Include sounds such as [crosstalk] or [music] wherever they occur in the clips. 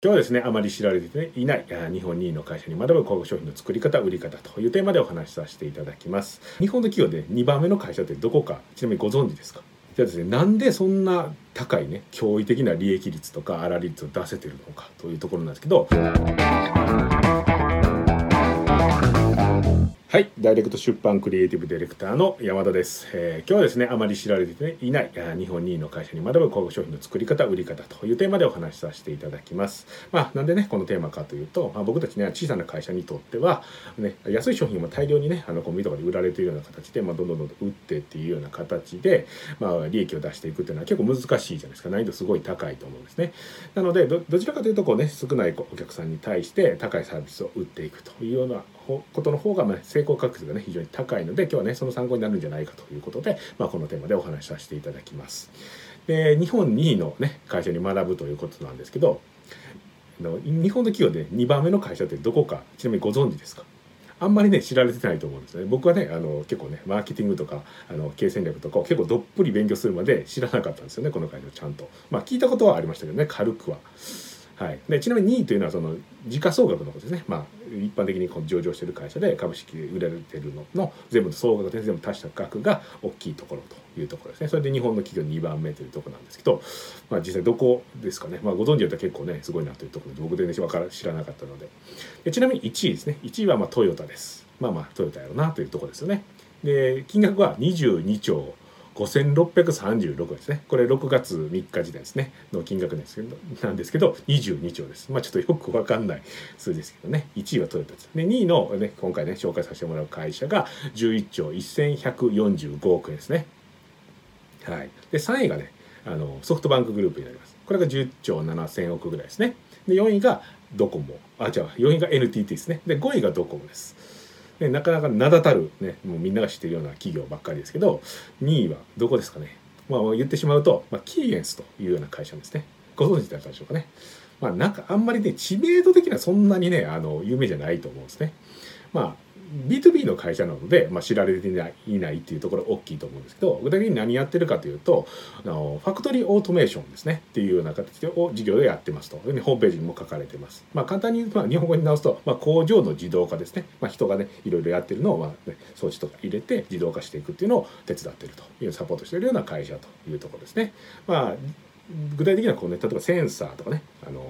今日はですね、あまり知られていない日本2位の会社に学ぶ広告商品の作り方、売り方というテーマでお話しさせていただきます。日本の企業で2番目の会社ってどこか、ちなみにご存知ですか？じゃあですね、なんでそんな高いね、驚異的な利益率とか粗利率を出せてるのかというところなんですけど、はい、ダイレクト出版クリエイティブディレクターの山田です。えー、今日はですね、あまり知られていない日本2位の会社に学ぶ広告商品の作り方、売り方というテーマでお話しさせていただきます。まあ、なんでね、このテーマかというと、まあ、僕たちね、小さな会社にとっては、ね、安い商品も大量にね、あのコンビニとかで売られているような形で、まあ、どんどんどんどん売ってっていうような形で、まあ、利益を出していくっていうのは結構難しいじゃないですか。難易度すごい高いと思うんですね。なので、どちらかというと、こうね、少ないお客さんに対して高いサービスを売っていくというようなことの方が、ね、成功確率がね、非常に高いので、今日はね、その参考になるんじゃないかということで、まあ、このテーマでお話しさせていただきます。で、日本2位のね、会社に学ぶということなんですけど、日本の企業で2番目の会社ってどこか、ちなみにご存知ですか？あんまりね、知られてないと思うんですね。僕はね、あの、結構ね、マーケティングとか、あの、経営戦略とかを結構どっぷり勉強するまで知らなかったんですよね、この会社ちゃんと。まあ、聞いたことはありましたけどね、軽くは。はい、でちなみに2位というのはその時価総額のことですね、まあ、一般的にこの上場している会社で株式売られてるのの全部の総額で全部足した額が大きいところというところですね。それで日本の企業2番目というところなんですけど、まあ、実際どこですかね、まあ、ご存知だったら結構ねすごいなというところで僕全然から知らなかったので。でちなみに1位ですね。1位はまあトヨタです。まあまあトヨタやろうなというところですよね。で金額は22兆5636ですね。これ6月3日時点ですね。の金額ですけど、なんですけど、22兆です。まあちょっとよくわかんない数字ですけどね。1位はトヨタです。で、2位のね、今回ね、紹介させてもらう会社が11兆1145億円ですね。はい。で、3位がね、あの、ソフトバンクグループになります。これが10兆7000億ぐらいですね。で、4位がドコモ。あ、違う、4位が NTT ですね。で、5位がドコモです。ね、なかなか名だたる、ね、もうみんなが知ってるような企業ばっかりですけど2位はどこですかね、まあ、言ってしまうと、まあ、キーエンスというような会社ですね。ご存知だったでしょうかね。まあなんかあんまりね知名度的にはそんなにねあの有名じゃないと思うんですね。まあ B2B の会社なので、まあ、知られていないっていうところ大きいと思うんですけど具体的に何やってるかというとあのファクトリーオートメーションですね。っていうような形を事業でやってますと。ホームページにも書かれてます、まあ、簡単に、まあ、日本語に直すと、まあ、工場の自動化ですね、まあ、人がねいろいろやってるのを、まあね、装置とか入れて自動化していくっていうのを手伝ってるというサポートしてるような会社というところですね。まあ具体的にはこうね例えばセンサーとかねあの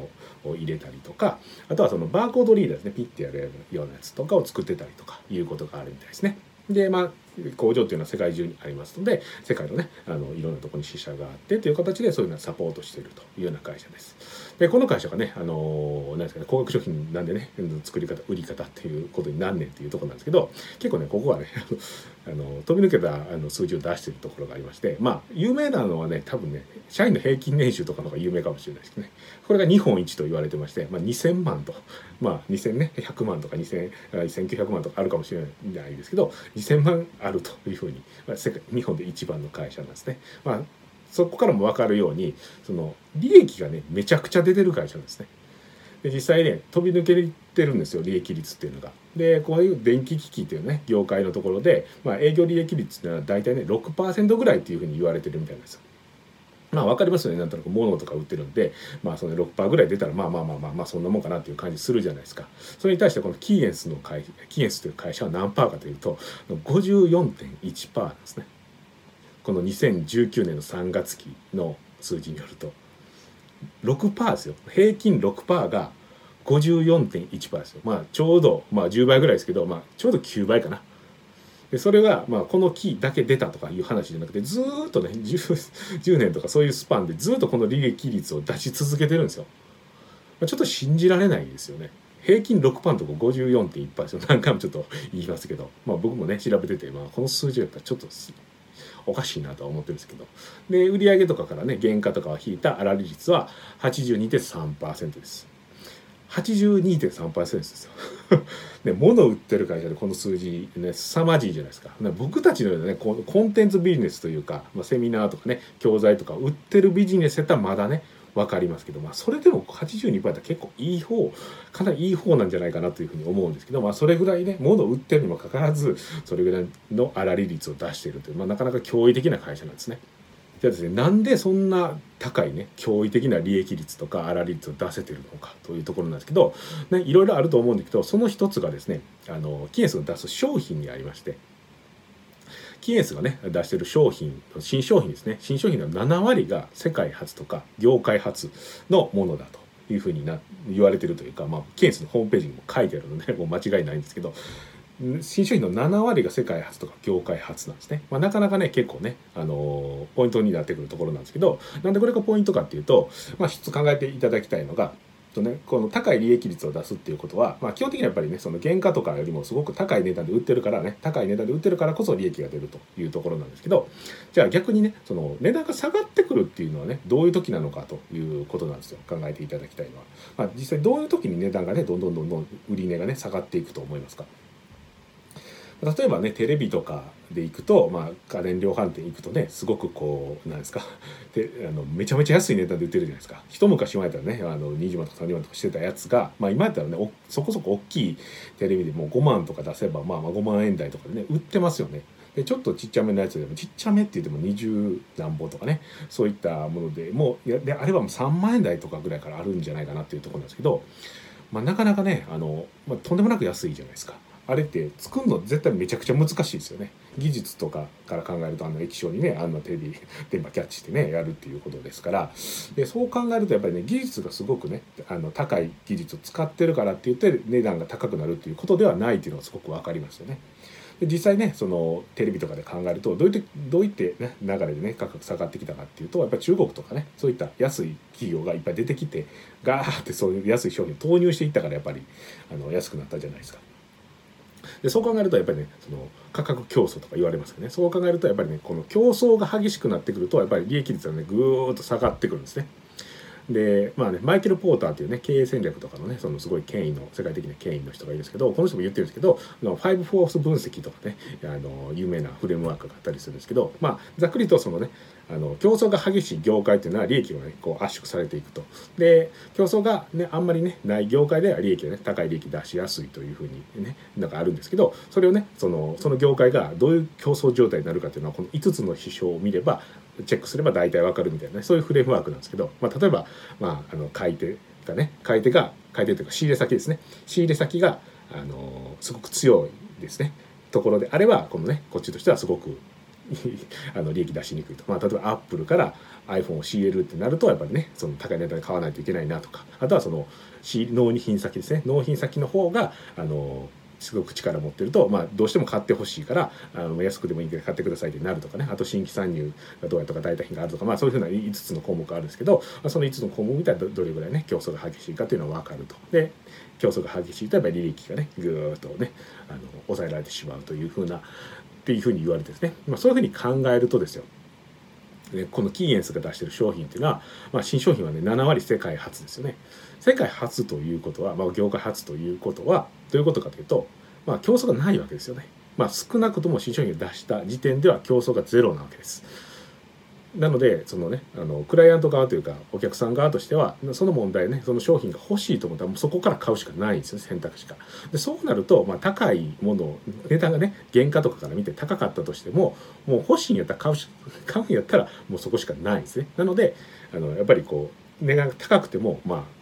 を入れたりとかあとはそのバーコードリーダーですねピッてやるようなやつとかを作ってたりとかいうことがあるみたいですね。でまあ工場っていうのは世界中にありますので世界のねあのいろんなところに支社があってという形でそういうのをサポートしているというような会社です。でこの会社がねあの何ですかね高額商品なんでね作り方売り方っていうことに何年っていうところなんですけど結構ねここはね [laughs] あの飛び抜けたあの数字を出してるところがありましてまあ有名なのはね多分ね社員の平均年収とかの方が有名かもしれないですけどねこれが日本一と言われてまして、まあ、2000万とまあ2000ね100万とか2000 1900万とかあるかもしれないですけど2000万ああるというふうに、まあ、世界日本で一番の会社なんですね。まあそこからも分かるようにその利益がねめちゃくちゃ出てる会社なんですね。で実際ね飛び抜けてるんですよ利益率っていうのが。でこういう電気機器っていうね業界のところで、まあ、営業利益率っていうのは大体ね6%ぐらいっていうふうに言われてるみたいなんですよ。まあ分かりますよね。なんとなく物とか売ってるんでまあその6%ぐらい出たらまあまあまあまあまあそんなもんかなっていう感じするじゃないですか。それに対してこのキーエンスの会キーエンスという会社は何パーかというと54.1%なんですね。この2019年の3月期の数字によると。6%ですよ。平均6%が54.1%ですよ。まあちょうどまあ10倍ぐらいですけどまあちょうど9倍かな。でそれが、まあ、この木だけ出たとかいう話じゃなくてずっとね 10, 10年とかそういうスパンでずっとこの利益率を出し続けてるんですよ。まあ、ちょっと信じられないですよね。平均6パンとか54.1%ですよ。何回もちょっと言いますけど、まあ、僕もね調べてて、まあ、この数字やったらちょっとおかしいなとは思ってるんですけどで売上とかからね原価とかを引いた粗利率は82.3%です。82.3%ですよ。[laughs] ね、物を売ってる会社でこの数字ね凄まじいじゃないですか。僕たちのようなねコンテンツビジネスというか、まあ、セミナーとかね教材とか売ってるビジネスやったらまだね分かりますけど、まあ、それでも82%だったら結構いい方かなりいい方なんじゃないかなというふうに思うんですけど、まあ、それぐらいね物を売ってるにもかかわらずそれぐらいの粗利率を出しているという、まあ、なかなか驚異的な会社なんですね。じゃあですねなんでそんな高いね驚異的な利益率とか粗利率を出せてるのかというところなんですけど、ね、いろいろあると思うんですけどその一つがですねあのキエンスが出す商品にありましてキエンスがね出してる商品新商品ですね。新商品の7割が世界初とか業界初のものだというふうにな言われてるというか、まあ、キエンスのホームページにも書いてあるのでもう間違いないんですけど新商品の7割が世界初とか業界初なんですね、まあ、なかなかね結構ね、あのー、ポイントになってくるところなんですけどなんでこれがポイントかっていうと、まあ、一つ考えていただきたいのがとね、この高い利益率を出すっていうことは、まあ、基本的にはやっぱりねその原価とかよりもすごく高い値段で売ってるからね高い値段で売ってるからこそ利益が出るというところなんですけどじゃあ逆にねその値段が下がってくるっていうのはねどういう時なのかということなんですよ。考えていただきたいのは、まあ、実際どういう時に値段がねどんどんどんどん売り値がね下がっていくと思いますか。例えばねテレビとかで行くと、まあ、家電量販店行くとねすごくこうなんですか？[laughs] であのめちゃめちゃ安い値段で売ってるじゃないですか一昔前だったらねあの20万とか30万とかしてたやつが、まあ、今やったらねそこそこ大きいテレビでもう5万とか出せば、まあ、まあ5万円台とかでね売ってますよね。でちょっとちっちゃめのやつでもちっちゃめって言っても20何本とかねそういったものでもうであればもう3万円台とかぐらいからあるんじゃないかなっていうところなんですけど、まあ、なかなかねあの、まあ、とんでもなく安いじゃないですか。あれって作るの絶対めちゃくちゃ難しいですよね技術とかから考えるとあの液晶にねあんなテレビ電波キャッチしてねやるっていうことですからでそう考えるとやっぱりね技術がすごくねあの高い技術を使ってるからって言って値段が高くなるっていうことではないっていうのがすごく分かりますよね。で実際ねそのテレビとかで考えるとどういってどういって、ね、流れでね価格下がってきたかっていうとやっぱり中国とかねそういった安い企業がいっぱい出てきてガーってそういう安い商品を投入していったからやっぱりあの安くなったじゃないですか。でそう考えるとやっぱりねその価格競争とか言われますよねそう考えるとやっぱりねこの競争が激しくなってくるとやっぱり利益率がねぐーっと下がってくるんですね。でまあねマイケル・ポーターというね経営戦略とかのねそのすごい権威の世界的な権威の人がいるんですけどこの人も言ってるんですけどファイブフォース分析とかねあの有名なフレームワークがあったりするんですけどまあざっくりとそのねあの競争が激しい業界っていうのは利益がねこう圧縮されていくと。で競争がねあんまりねない業界では利益がね高い利益出しやすいというふうにねなんかあるんですけどそれをねそのその業界がどういう競争状態になるかっていうのはこの5つの指標を見ればチェックすれば大体わかるみたいな、ね、そういうフレームワークなんですけど、まあ、例えば、まあ、あの買い手がね買い手が買い手というか仕入れ先ですね。仕入れ先があのすごく強いですね。ところであればこのねこっちとしてはすごく [laughs] あの利益出しにくいと、まあ、例えばアップルから iPhone を仕入れるってなるとやっぱりねその高い値段で買わないといけないなとか。あとはその納品先ですね。納品先の方があのすごく力持ってると、まあ、どうしても買ってほしいからあの安くでもいいけど買ってくださいってなるとかね。あと新規参入がどうやとか代替品があるとか、まあ、そういうふうな5つの項目があるんですけど、まあ、その5つの項目みたいなどれぐらいね競争が激しいかっていうのは分かると。で競争が激しいとやっぱり利益がねぐーっとねあの抑えられてしまうというふうなっていうふうに言われてですね、まあ、そういうふうに考えるとですよ。このキーエンスが出してる商品っていうのは、まあ、新商品はね7割世界初ですよね。世界初ということは、まあ、業界初ということはどういうことかというと、まあ、競争がないわけですよね、まあ、少なくとも新商品を出した時点では競争がゼロなわけです。なのでそのねあのクライアント側というかお客さん側としてはその問題ねその商品が欲しいと思ったらもうそこから買うしかないんですよ選択肢が。でそうなると、まあ、高いもの値段がね原価とかから見て高かったとしてももう欲しいんやったら買うし買うんやったらもうそこしかないんですね。なのであのやっぱりこう値段が高くてもまあ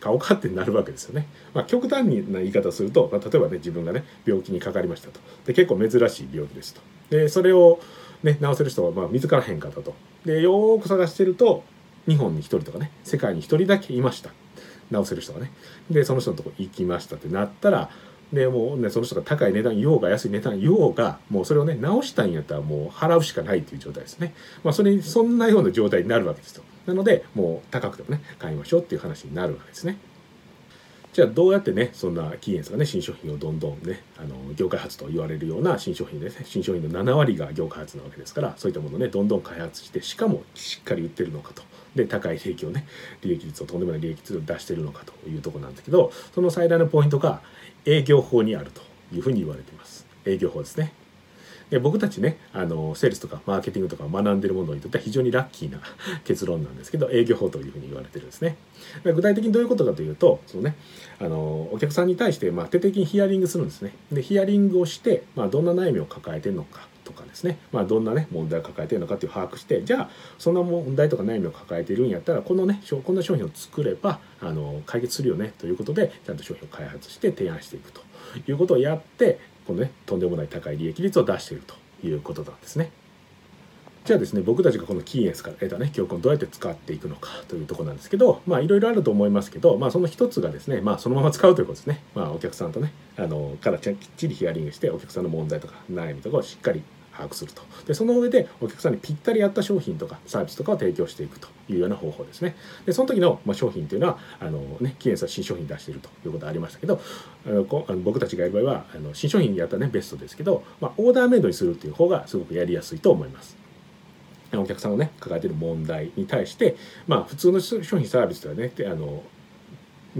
買おうかってなるわけですよね。まあ、極端な言い方をすると、まあ、例えばね自分がね病気にかかりましたと。で結構珍しい病気ですと。でそれをね、治せる人はまあ見つからへんかったと。でよーく探してると日本に1人とかね世界に1人だけいました治せる人がね。でその人のとこ行きましたってなったらでもうねその人が高い値段言おうが安い値段言おうがもうそれをね直したんやったらもう払うしかないっていう状態ですね。まあそれにそんなような状態になるわけですと。なのでもう高くてもね買いましょうっていう話になるわけですね。じゃあどうやってねそんなキーエンスがね新商品をどんどんねあの業界発と言われるような新商品ですね新商品の7割が業界発なわけですからそういったものをねどんどん開発してしかもしっかり売ってるのかと。で高い利益をね利益率をとんでもない利益率を出してるのかというとこなんだけどその最大のポイントが営業法にあるというふうに言われています。営業法ですね。で僕たちねあのセールスとかマーケティングとか学んでるものにとっては非常にラッキーな [laughs] 結論なんですけど営業法というふうに言われてるんですね。具体的にどういうことかというとそのねあのお客さんに対して、まあ、徹底的にヒアリングするんですね。でヒアリングをして、まあ、どんな悩みを抱えてるのかとかですね、まあ、どんなね問題を抱えてるのかっていう把握してじゃあそんな問題とか悩みを抱えているんやったらこのねこんな商品を作ればあの解決するよねということでちゃんと商品を開発して提案していくということをやってこのねとんでもない高い利益率を出しているということなんですね。じゃあですね僕たちがこのキーエンスから得たね教訓をどうやって使っていくのかというとこなんですけどまあいろいろあると思いますけどまあその一つがですねまあそのまま使うということですねまあお客さんとねあのからきっちりヒアリングしてお客さんの問題とか悩みとかをしっかり把握すると。でその上でお客さんにぴったり合った商品とかサービスとかを提供していくというような方法ですね。でその時の、ま、商品というのはあの、ね、キエンスは新商品出しているということありましたけどあのこあの僕たちがやる場合はあの新商品やったらねベストですけど、まあ、オーダーメイドにするっていう方がすごくやりやすいと思います。お客さんがね抱えてる問題に対してまあ普通の商品サービスではねあの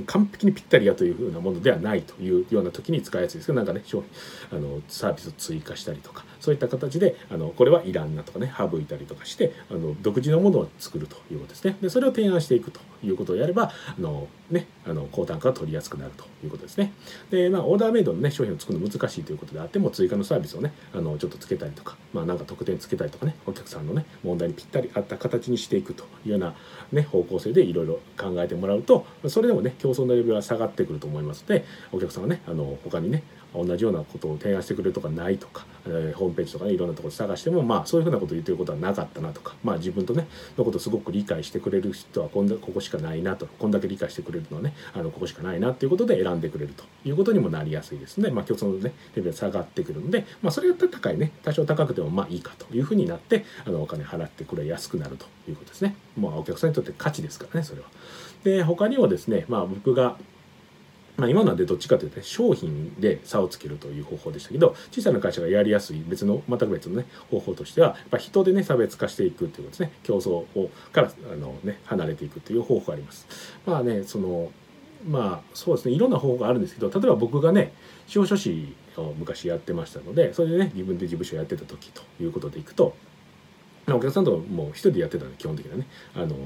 完璧にぴったりやというふうなものではないというような時に使いやすいですけどなんかね商品あのサービスを追加したりとかそういった形であのこれはいらんなとかね省いたりとかしてあの独自のものを作るということですね。でそれを提案していくということをやればあの、ね、あの高単価が取りやすくなるということですね。で、まあ、オーダーメイドの、ね、商品を作るの難しいということであっても追加のサービスをねあのちょっとつけたりとか、まあ、なんか特典つけたりとかねお客さんのね問題にぴったり合った形にしていくというような、ね、方向性でいろいろ考えてもらうとそれでもね競争のレベルは下がってくると思いますのでお客さんはねあの他にね同じようなことを提案してくれるとかないとか、えー、ホームページとかねいろんなところ探してもまあそういうふうなことを言ってることはなかったなとかまあ自分とねのことをすごく理解してくれる人はこんだここしかないなとこんだけ理解してくれるのはねあのここしかないなっていうことで選んでくれるということにもなりやすいですねまあ競争のねレベルが下がってくるのでまあそれやったら高いね多少高くてもまあいいかというふうになってあのお金払ってくれやすくなるということですねまあお客さんにとって価値ですからねそれは。で他にもですねまあ僕がまあ、今のはでどっちかというと、ね、商品で差をつけるという方法でしたけど小さな会社がやりやすい別の全く別の、ね、方法としてはやっぱ人でね差別化していくっていうことですね競争をからあの、ね、離れていくという方法があります。まあねそのまあそうですね。いろんな方法があるんですけど例えば僕がね司法書士を昔やってましたのでそれでね自分で事務所やってた時ということでいくとお客さんともう一人でやってたんで基本的なね。あの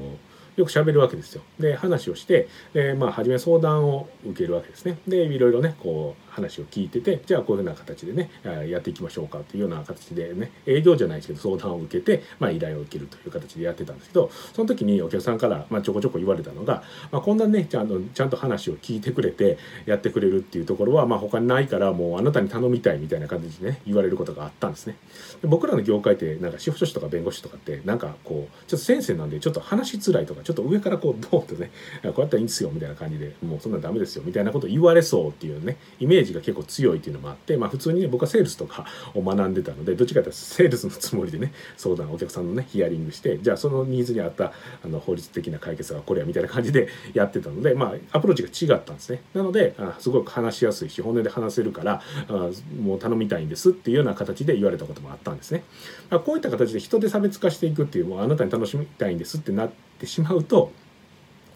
よく喋るわけですよ。で話をしてで、まあ、初め相談を受けるわけですね。でいろいろねこう話を聞いててじゃあこういうふうな形でねやっていきましょうかっていうような形でね営業じゃないですけど相談を受けて、まあ、依頼を受けるという形でやってたんですけどその時にお客さんから、まあ、ちょこちょこ言われたのが、まあ、こんなねちゃんとちゃんと話を聞いてくれてやってくれるっていうところは、まあ、他にないからもうあなたに頼みたいみたいな形でね言われることがあったんですね。で僕らの業界ってなんか司法書士とか弁護士とかってなんかこうちょっと先生なんでちょっと話しづらいとかちょっと上からこうドーンとねこうやったらいいんですよみたいな感じでもうそんなダメですよみたいなこと言われそうっていうねイメージが結構強いっていうのもあって、まあ、普通にね僕はセールスとかを学んでたのでどっちかというとセールスのつもりでね相談お客さんのねヒアリングしてじゃあそのニーズに合ったあの法律的な解決がこれやみたいな感じで [laughs] やってたので、まあ、アプローチが違ったんですね。なのであすごく話しやすいし本音で話せるからあもう頼みたいんですっていうような形で言われたこともあったんですね、まあ、こういった形で人で差別化していくっていうもうあなたに楽しみたいんですってなってしまううと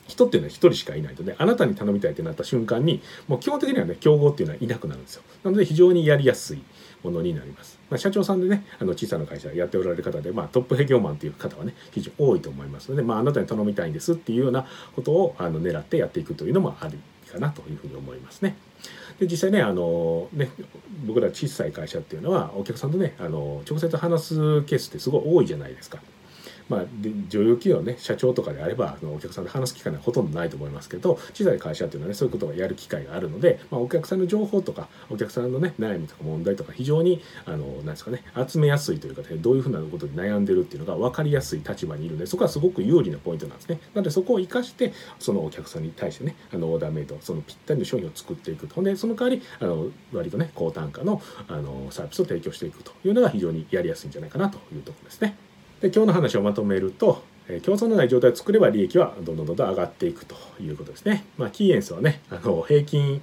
人っていうのは1人しかいないのであなたに頼みたいってなった瞬間にもう基本的にはね競合っていうのはいなくなるんですよなので非常にやりやすいものになります、まあ、社長さんでねあの小さな会社やっておられる方で、まあ、トップ営業マンっていう方はね非常に多いと思いますので、まあ、あなたに頼みたいんですっていうようなことをあの狙ってやっていくというのもあるかなというふうに思いますね。で実際ねあのね僕ら小さい会社っていうのはお客さんとねあの直接話すケースってすごい多いじゃないですか。まあ、で上場企業ね社長とかであればあのお客さんで話す機会はほとんどないと思いますけど小さい会社っていうのはねそういうことをやる機会があるので、まあ、お客さんの情報とかお客さんのね悩みとか問題とか非常にあのなんですかね集めやすいというか、ね、どういうふうなことで悩んでるっていうのが分かりやすい立場にいるのでそこはすごく有利なポイントなんですね。なのでそこを生かしてそのお客さんに対してねあのオーダーメイドそのぴったりの商品を作っていくと。でその代わりあの割とね高単価のあのサービスを提供していくというのが非常にやりやすいんじゃないかなというところですね。で今日の話をまとめるとえ競争のない状態を作れば利益はどんどんどんどん上がっていくということですね。まあ、キーエンスはね、あの平均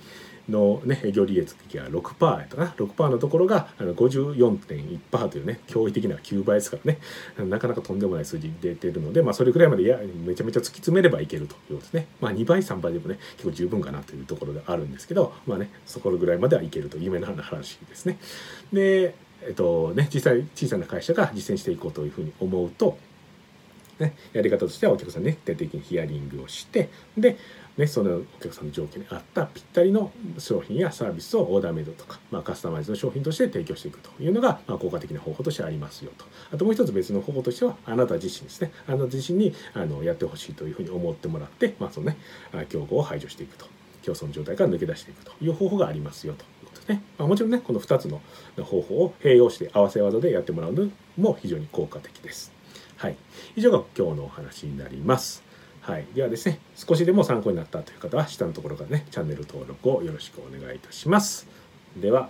のね、営業利益が6%やったかな？6%のところが54.1%というね、驚異的な9倍ですからね。なかなかとんでもない数字出てるので、まあ、それくらいまでいやめちゃめちゃ突き詰めればいけるということですね。まあ、2倍、3倍でもね、結構十分かなというところであるんですけど、まあね、そこぐらいまではいけるという夢の話ですね。で、えっとね、実際小さな会社が実践していこうというふうに思うと、ね、やり方としてはお客さんに、ね、徹底的にヒアリングをしてでね、そのお客さんの条件に合ったぴったりの商品やサービスをオーダーメイドとか、まあ、カスタマイズの商品として提供していくというのが、まあ、効果的な方法としてありますよと。あともう一つ別の方法としてはあなた自身ですね。あなた自身にあのやってほしいというふうに思ってもらって、まあそのね、競合を排除していくと。競争の状態から抜け出していくという方法がありますよと。ね、まあ、もちろんねこの2つの方法を併用して合わせ技でやってもらうのも非常に効果的です。はい。以上が今日のお話になります。はい、ではですね少しでも参考になったという方は下のところからねチャンネル登録をよろしくお願いいたします。では。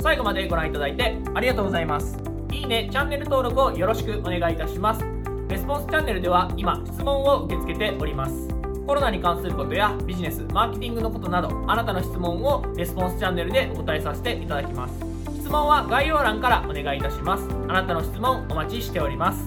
最後までご覧いただいてありがとうございます。いいねチャンネル登録をよろしくお願いいたします。レスポンスチャンネルでは今質問を受け付けております。コロナに関することやビジネスマーケティングのことなどあなたの質問をレスポンスチャンネルでお答えさせていただきます。質問は概要欄からお願いいたします。あなたの質問お待ちしております。